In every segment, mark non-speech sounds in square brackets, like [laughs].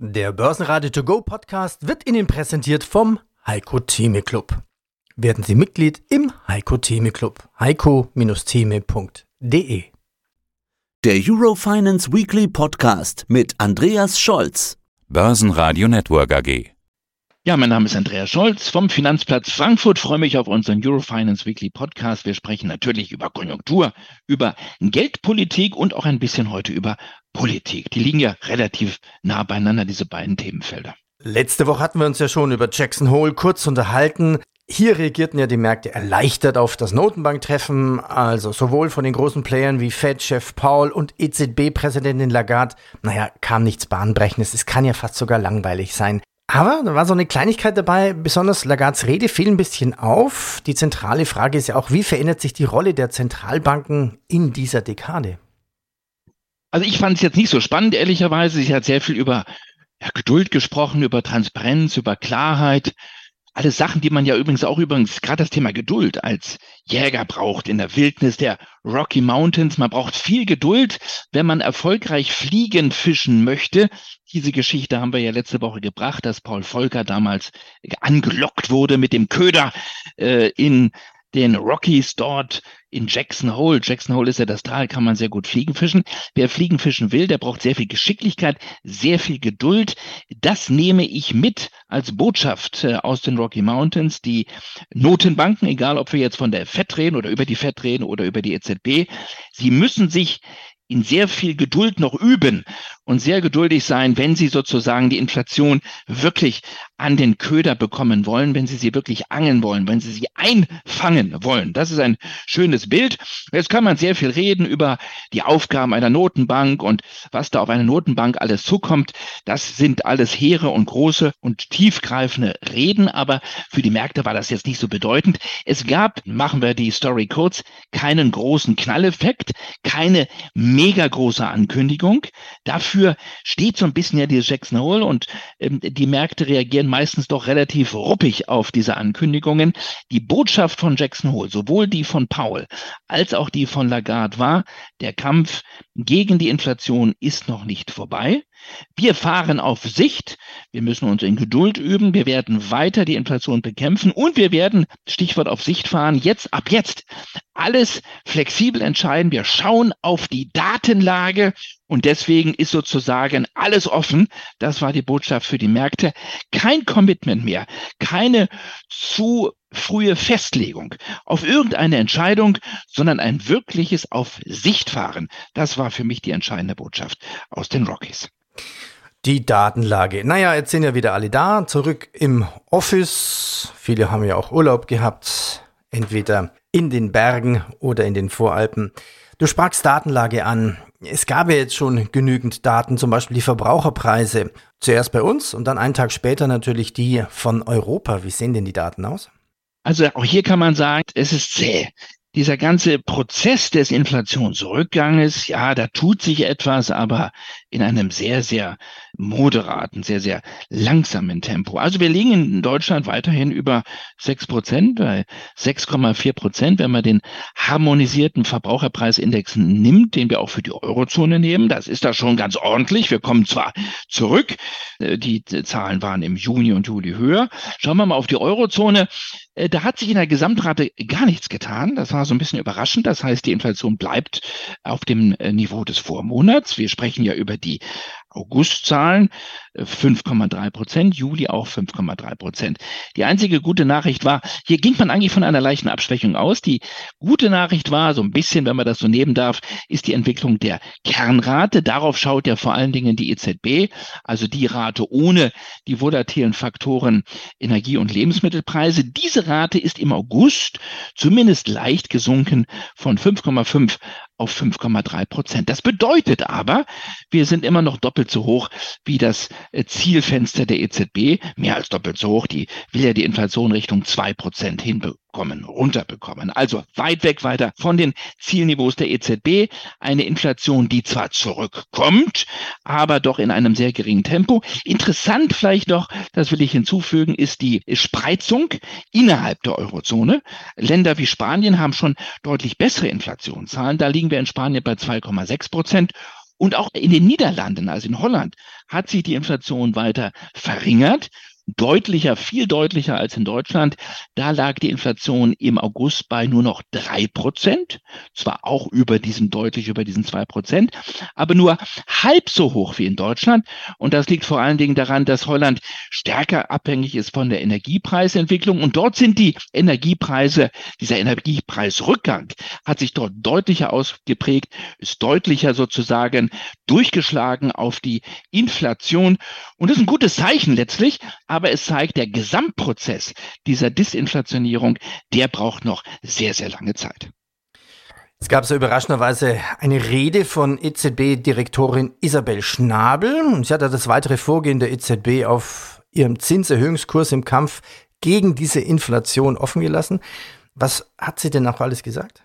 Der Börsenradio To Go Podcast wird Ihnen präsentiert vom Heiko Theme Club. Werden Sie Mitglied im Heiko Theme Club. heiko-theme.de Der Eurofinance Weekly Podcast mit Andreas Scholz. Börsenradio Network AG. Ja, mein Name ist Andreas Scholz vom Finanzplatz Frankfurt. Freue mich auf unseren Eurofinance Weekly Podcast. Wir sprechen natürlich über Konjunktur, über Geldpolitik und auch ein bisschen heute über Politik. Die liegen ja relativ nah beieinander, diese beiden Themenfelder. Letzte Woche hatten wir uns ja schon über Jackson Hole kurz unterhalten. Hier reagierten ja die Märkte erleichtert auf das Notenbanktreffen, also sowohl von den großen Playern wie Fed-Chef Paul und EZB-Präsidentin Lagarde. Naja, kam nichts Bahnbrechendes. Es kann ja fast sogar langweilig sein. Aber da war so eine Kleinigkeit dabei, besonders Lagards Rede fiel ein bisschen auf. Die zentrale Frage ist ja auch, wie verändert sich die Rolle der Zentralbanken in dieser Dekade? Also ich fand es jetzt nicht so spannend, ehrlicherweise. Sie hat sehr viel über ja, Geduld gesprochen, über Transparenz, über Klarheit. Alles Sachen, die man ja übrigens auch übrigens gerade das Thema Geduld als Jäger braucht in der Wildnis der Rocky Mountains. Man braucht viel Geduld, wenn man erfolgreich fliegen fischen möchte. Diese Geschichte haben wir ja letzte Woche gebracht, dass Paul Volcker damals angelockt wurde mit dem Köder äh, in den Rockies dort in Jackson Hole. Jackson Hole ist ja das Tal, kann man sehr gut Fliegen fischen. Wer Fliegen fischen will, der braucht sehr viel Geschicklichkeit, sehr viel Geduld. Das nehme ich mit als Botschaft äh, aus den Rocky Mountains. Die Notenbanken, egal ob wir jetzt von der FED reden oder über die FED reden oder über die EZB, sie müssen sich in sehr viel Geduld noch üben und sehr geduldig sein, wenn Sie sozusagen die Inflation wirklich an den Köder bekommen wollen, wenn Sie sie wirklich angeln wollen, wenn Sie sie einfangen wollen. Das ist ein schönes Bild. Jetzt kann man sehr viel reden über die Aufgaben einer Notenbank und was da auf eine Notenbank alles zukommt. Das sind alles hehre und große und tiefgreifende Reden, aber für die Märkte war das jetzt nicht so bedeutend. Es gab, machen wir die Story kurz, keinen großen Knalleffekt, keine mega große Ankündigung. Dafür steht so ein bisschen ja dieses Jackson Hole und ähm, die Märkte reagieren meistens doch relativ ruppig auf diese Ankündigungen. Die Botschaft von Jackson Hole, sowohl die von Paul als auch die von Lagarde war, der Kampf gegen die Inflation ist noch nicht vorbei. Wir fahren auf Sicht. Wir müssen uns in Geduld üben. Wir werden weiter die Inflation bekämpfen und wir werden, Stichwort auf Sicht fahren, jetzt, ab jetzt alles flexibel entscheiden. Wir schauen auf die Datenlage und deswegen ist sozusagen alles offen. Das war die Botschaft für die Märkte. Kein Commitment mehr, keine zu frühe Festlegung auf irgendeine Entscheidung, sondern ein wirkliches auf Sicht fahren. Das war für mich die entscheidende Botschaft aus den Rockies. Die Datenlage. Naja, jetzt sind ja wieder alle da, zurück im Office. Viele haben ja auch Urlaub gehabt, entweder in den Bergen oder in den Voralpen. Du sprachst Datenlage an. Es gab ja jetzt schon genügend Daten, zum Beispiel die Verbraucherpreise. Zuerst bei uns und dann einen Tag später natürlich die von Europa. Wie sehen denn die Daten aus? Also auch hier kann man sagen, es ist zäh. Dieser ganze Prozess des Inflationsrückganges, ja, da tut sich etwas, aber in einem sehr, sehr moderaten, sehr, sehr langsamen Tempo. Also wir liegen in Deutschland weiterhin über sechs Prozent, bei 6,4 Prozent, wenn man den harmonisierten Verbraucherpreisindex nimmt, den wir auch für die Eurozone nehmen. Das ist da schon ganz ordentlich. Wir kommen zwar zurück, äh, die Zahlen waren im Juni und Juli höher. Schauen wir mal auf die Eurozone. Äh, da hat sich in der Gesamtrate gar nichts getan. Das war so ein bisschen überraschend. Das heißt, die Inflation bleibt auf dem äh, Niveau des Vormonats. Wir sprechen ja über die Augustzahlen 5,3 äh, Prozent, Juli auch 5,3 Prozent. Die einzige gute Nachricht war, hier ging man eigentlich von einer leichten Abschwächung aus. Die gute Nachricht war, so ein bisschen, wenn man das so nehmen darf, ist die Entwicklung der Kernrate. Darauf schaut ja vor allen Dingen die EZB, also die Rate ohne die volatilen Faktoren Energie- und Lebensmittelpreise. Diese Rate ist im August zumindest leicht gesunken von 5,5 auf 5,3 Prozent. Das bedeutet aber, wir sind immer noch doppelt so hoch wie das äh, Zielfenster der EZB, mehr als doppelt so hoch. Die will ja die Inflation Richtung zwei Prozent hinbekommen, runterbekommen. Also weit weg weiter von den Zielniveaus der EZB. Eine Inflation, die zwar zurückkommt, aber doch in einem sehr geringen Tempo. Interessant vielleicht noch, das will ich hinzufügen, ist die Spreizung innerhalb der Eurozone. Länder wie Spanien haben schon deutlich bessere Inflationszahlen. Da liegen wir in Spanien bei 2,6 Prozent Und auch in den Niederlanden, also in Holland, hat sich die Inflation weiter verringert deutlicher, viel deutlicher als in Deutschland. Da lag die Inflation im August bei nur noch drei Prozent, zwar auch über diesen, deutlich über diesen zwei Prozent, aber nur halb so hoch wie in Deutschland. Und das liegt vor allen Dingen daran, dass Holland stärker abhängig ist von der Energiepreisentwicklung. Und dort sind die Energiepreise, dieser Energiepreisrückgang hat sich dort deutlicher ausgeprägt, ist deutlicher sozusagen durchgeschlagen auf die Inflation. Und das ist ein gutes Zeichen letztlich, aber es zeigt, der Gesamtprozess dieser Disinflationierung, der braucht noch sehr, sehr lange Zeit. Es gab so überraschenderweise eine Rede von EZB-Direktorin Isabel Schnabel und sie hat das weitere Vorgehen der EZB auf ihrem Zinserhöhungskurs im Kampf gegen diese Inflation offen gelassen. Was hat sie denn noch alles gesagt?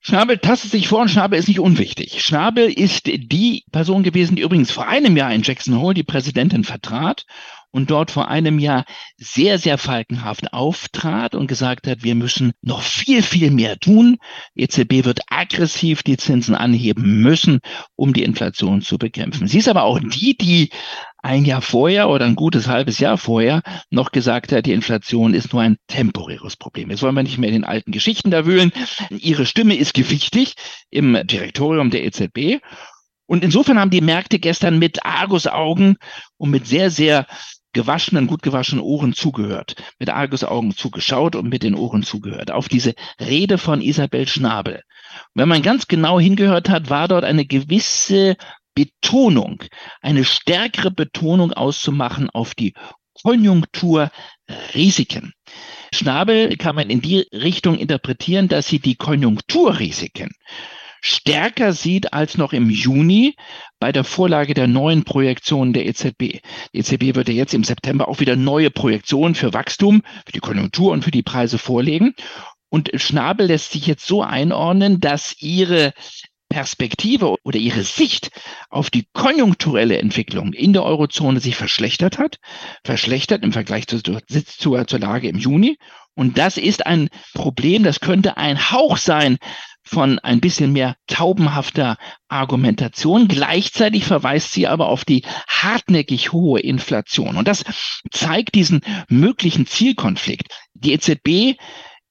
Schnabel tastet sich vor und Schnabel ist nicht unwichtig. Schnabel ist die Person gewesen, die übrigens vor einem Jahr in Jackson Hole die Präsidentin vertrat und dort vor einem Jahr sehr, sehr falkenhaft auftrat und gesagt hat, wir müssen noch viel, viel mehr tun. EZB wird aggressiv die Zinsen anheben müssen, um die Inflation zu bekämpfen. Sie ist aber auch die, die ein Jahr vorher oder ein gutes halbes Jahr vorher noch gesagt hat, die Inflation ist nur ein temporäres Problem. Jetzt wollen wir nicht mehr in den alten Geschichten da wühlen. Ihre Stimme ist gewichtig im Direktorium der EZB. Und insofern haben die Märkte gestern mit Argusaugen und mit sehr, sehr gewaschenen, gut gewaschenen Ohren zugehört, mit Argusaugen zugeschaut und mit den Ohren zugehört, auf diese Rede von Isabel Schnabel. Und wenn man ganz genau hingehört hat, war dort eine gewisse Betonung, eine stärkere Betonung auszumachen auf die Konjunkturrisiken. Schnabel kann man in die Richtung interpretieren, dass sie die Konjunkturrisiken stärker sieht als noch im Juni bei der Vorlage der neuen Projektionen der EZB. Die EZB wird ja jetzt im September auch wieder neue Projektionen für Wachstum, für die Konjunktur und für die Preise vorlegen. Und Schnabel lässt sich jetzt so einordnen, dass ihre Perspektive oder ihre Sicht auf die konjunkturelle Entwicklung in der Eurozone sich verschlechtert hat, verschlechtert im Vergleich zur, zur, zur Lage im Juni. Und das ist ein Problem, das könnte ein Hauch sein von ein bisschen mehr taubenhafter Argumentation. Gleichzeitig verweist sie aber auf die hartnäckig hohe Inflation. Und das zeigt diesen möglichen Zielkonflikt. Die EZB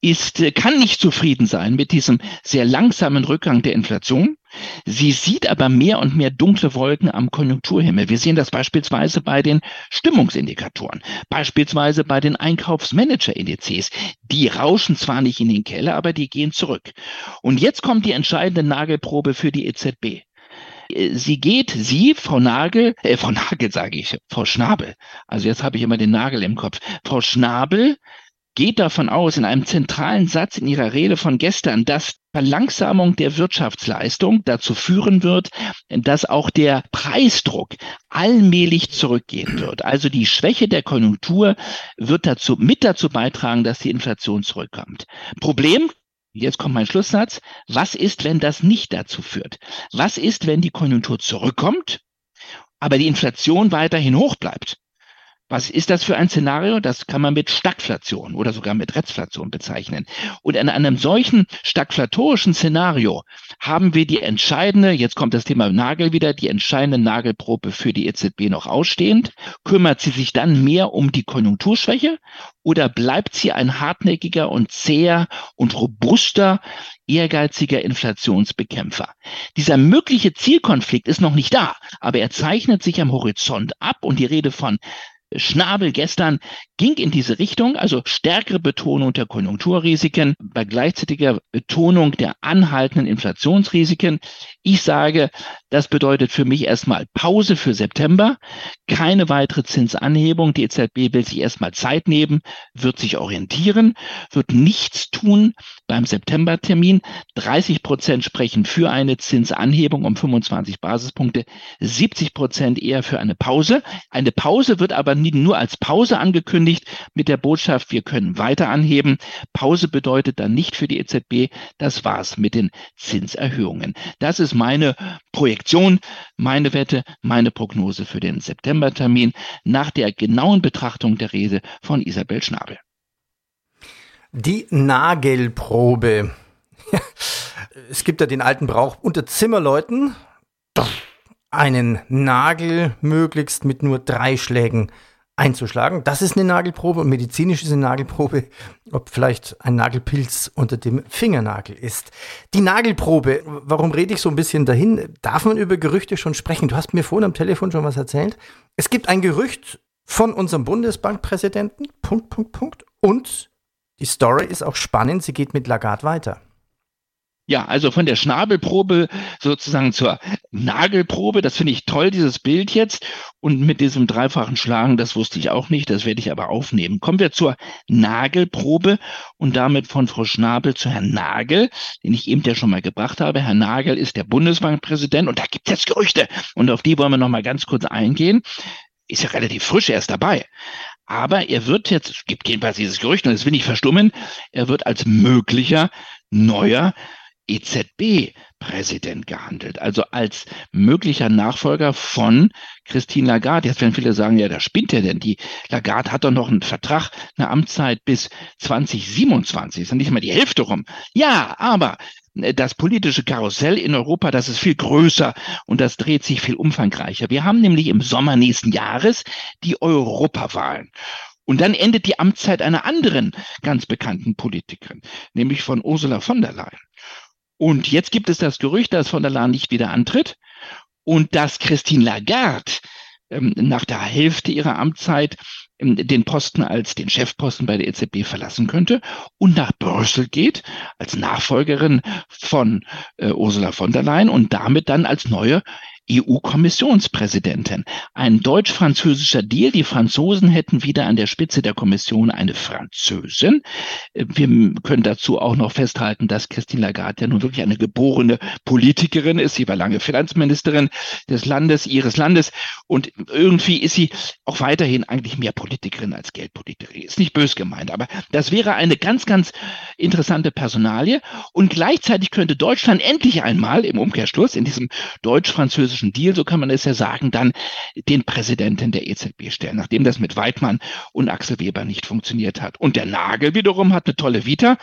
ist, äh, kann nicht zufrieden sein mit diesem sehr langsamen Rückgang der Inflation. Sie sieht aber mehr und mehr dunkle Wolken am Konjunkturhimmel. Wir sehen das beispielsweise bei den Stimmungsindikatoren, beispielsweise bei den Einkaufsmanager-Indizes. Die rauschen zwar nicht in den Keller, aber die gehen zurück. Und jetzt kommt die entscheidende Nagelprobe für die EZB. Sie geht, sie, Frau Nagel, äh, Frau Nagel sage ich, Frau Schnabel. Also jetzt habe ich immer den Nagel im Kopf. Frau Schnabel geht davon aus, in einem zentralen Satz in ihrer Rede von gestern, dass Verlangsamung der Wirtschaftsleistung dazu führen wird, dass auch der Preisdruck allmählich zurückgehen wird. Also die Schwäche der Konjunktur wird dazu, mit dazu beitragen, dass die Inflation zurückkommt. Problem, Jetzt kommt mein Schlusssatz. Was ist, wenn das nicht dazu führt? Was ist, wenn die Konjunktur zurückkommt, aber die Inflation weiterhin hoch bleibt? Was ist das für ein Szenario? Das kann man mit Stagflation oder sogar mit Rezflation bezeichnen. Und in einem solchen stagflatorischen Szenario haben wir die entscheidende, jetzt kommt das Thema Nagel wieder, die entscheidende Nagelprobe für die EZB noch ausstehend. Kümmert sie sich dann mehr um die Konjunkturschwäche oder bleibt sie ein hartnäckiger und zäher und robuster ehrgeiziger Inflationsbekämpfer. Dieser mögliche Zielkonflikt ist noch nicht da, aber er zeichnet sich am Horizont ab und die Rede von Schnabel gestern ging in diese Richtung, also stärkere Betonung der Konjunkturrisiken bei gleichzeitiger Betonung der anhaltenden Inflationsrisiken. Ich sage, das bedeutet für mich erstmal Pause für September, keine weitere Zinsanhebung. Die EZB will sich erstmal Zeit nehmen, wird sich orientieren, wird nichts tun beim Septembertermin. 30 Prozent sprechen für eine Zinsanhebung um 25 Basispunkte, 70 Prozent eher für eine Pause. Eine Pause wird aber nur als Pause angekündigt mit der Botschaft, wir können weiter anheben. Pause bedeutet dann nicht für die EZB, das war's mit den Zinserhöhungen. Das ist meine Projektion, meine Wette, meine Prognose für den Septembertermin nach der genauen Betrachtung der Rede von Isabel Schnabel. Die Nagelprobe. [laughs] es gibt ja den alten Brauch unter Zimmerleuten. einen Nagel möglichst mit nur drei Schlägen einzuschlagen. Das ist eine Nagelprobe und medizinisch ist eine Nagelprobe, ob vielleicht ein Nagelpilz unter dem Fingernagel ist. Die Nagelprobe, warum rede ich so ein bisschen dahin? Darf man über Gerüchte schon sprechen? Du hast mir vorhin am Telefon schon was erzählt. Es gibt ein Gerücht von unserem Bundesbankpräsidenten, Punkt, Punkt, Punkt. Und die Story ist auch spannend, sie geht mit Lagarde weiter. Ja, also von der Schnabelprobe sozusagen zur Nagelprobe, das finde ich toll, dieses Bild jetzt. Und mit diesem dreifachen Schlagen, das wusste ich auch nicht, das werde ich aber aufnehmen. Kommen wir zur Nagelprobe und damit von Frau Schnabel zu Herrn Nagel, den ich eben ja schon mal gebracht habe. Herr Nagel ist der Bundesbankpräsident und da gibt es jetzt Gerüchte und auf die wollen wir noch mal ganz kurz eingehen. Ist ja relativ frisch erst dabei. Aber er wird jetzt, es gibt jedenfalls dieses Gerücht, und das will ich verstummen, er wird als möglicher neuer EZB-Präsident gehandelt, also als möglicher Nachfolger von Christine Lagarde. Jetzt werden viele sagen, ja, da spinnt er denn. Die Lagarde hat doch noch einen Vertrag, eine Amtszeit bis 2027, ist ja nicht mal die Hälfte rum. Ja, aber das politische Karussell in Europa, das ist viel größer und das dreht sich viel umfangreicher. Wir haben nämlich im Sommer nächsten Jahres die Europawahlen. Und dann endet die Amtszeit einer anderen ganz bekannten Politikerin, nämlich von Ursula von der Leyen. Und jetzt gibt es das Gerücht, dass von der Leyen nicht wieder antritt. Und dass Christine Lagarde ähm, nach der Hälfte ihrer Amtszeit ähm, den Posten als den Chefposten bei der EZB verlassen könnte und nach Brüssel geht als Nachfolgerin von äh, Ursula von der Leyen und damit dann als neue EU-Kommissionspräsidentin. Ein deutsch-französischer Deal. Die Franzosen hätten wieder an der Spitze der Kommission eine Französin. Wir können dazu auch noch festhalten, dass Christine Lagarde ja nun wirklich eine geborene Politikerin ist. Sie war lange Finanzministerin des Landes, ihres Landes. Und irgendwie ist sie auch weiterhin eigentlich mehr Politikerin als Geldpolitikerin. Ist nicht bös gemeint, aber das wäre eine ganz, ganz interessante Personalie. Und gleichzeitig könnte Deutschland endlich einmal im Umkehrschluss in diesem deutsch-französischen politischen Deal, so kann man es ja sagen, dann den Präsidenten der EZB stellen, nachdem das mit Weidmann und Axel Weber nicht funktioniert hat. Und der Nagel wiederum hat eine tolle Vita.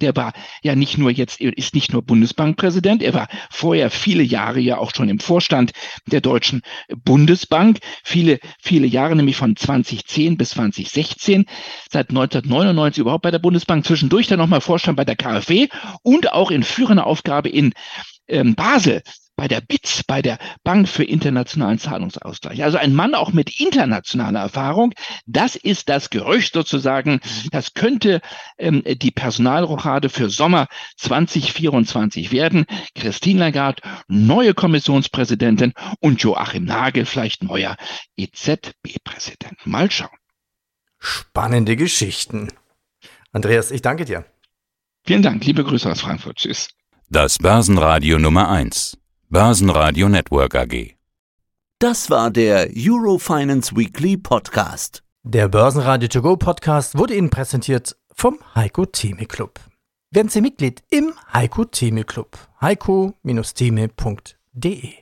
Der war ja nicht nur jetzt, ist nicht nur Bundesbankpräsident, er war vorher viele Jahre ja auch schon im Vorstand der Deutschen Bundesbank. Viele, viele Jahre, nämlich von 2010 bis 2016. Seit 1999 überhaupt bei der Bundesbank. Zwischendurch dann nochmal Vorstand bei der KfW und auch in führender Aufgabe in ähm, Basel bei der BITS, bei der Bank für internationalen Zahlungsausgleich. Also ein Mann auch mit internationaler Erfahrung. Das ist das Gerücht sozusagen. Das könnte ähm, die Personalrochade für Sommer 2024 werden. Christine Lagarde, neue Kommissionspräsidentin und Joachim Nagel, vielleicht neuer EZB-Präsident. Mal schauen. Spannende Geschichten. Andreas, ich danke dir. Vielen Dank. Liebe Grüße aus Frankfurt. Tschüss. Das Börsenradio Nummer 1. Börsenradio Network AG. Das war der Eurofinance Weekly Podcast. Der Börsenradio To Go Podcast wurde Ihnen präsentiert vom Heiko Theme Club. Werden Sie Mitglied im Heiko Theme Club. heiko-theme.de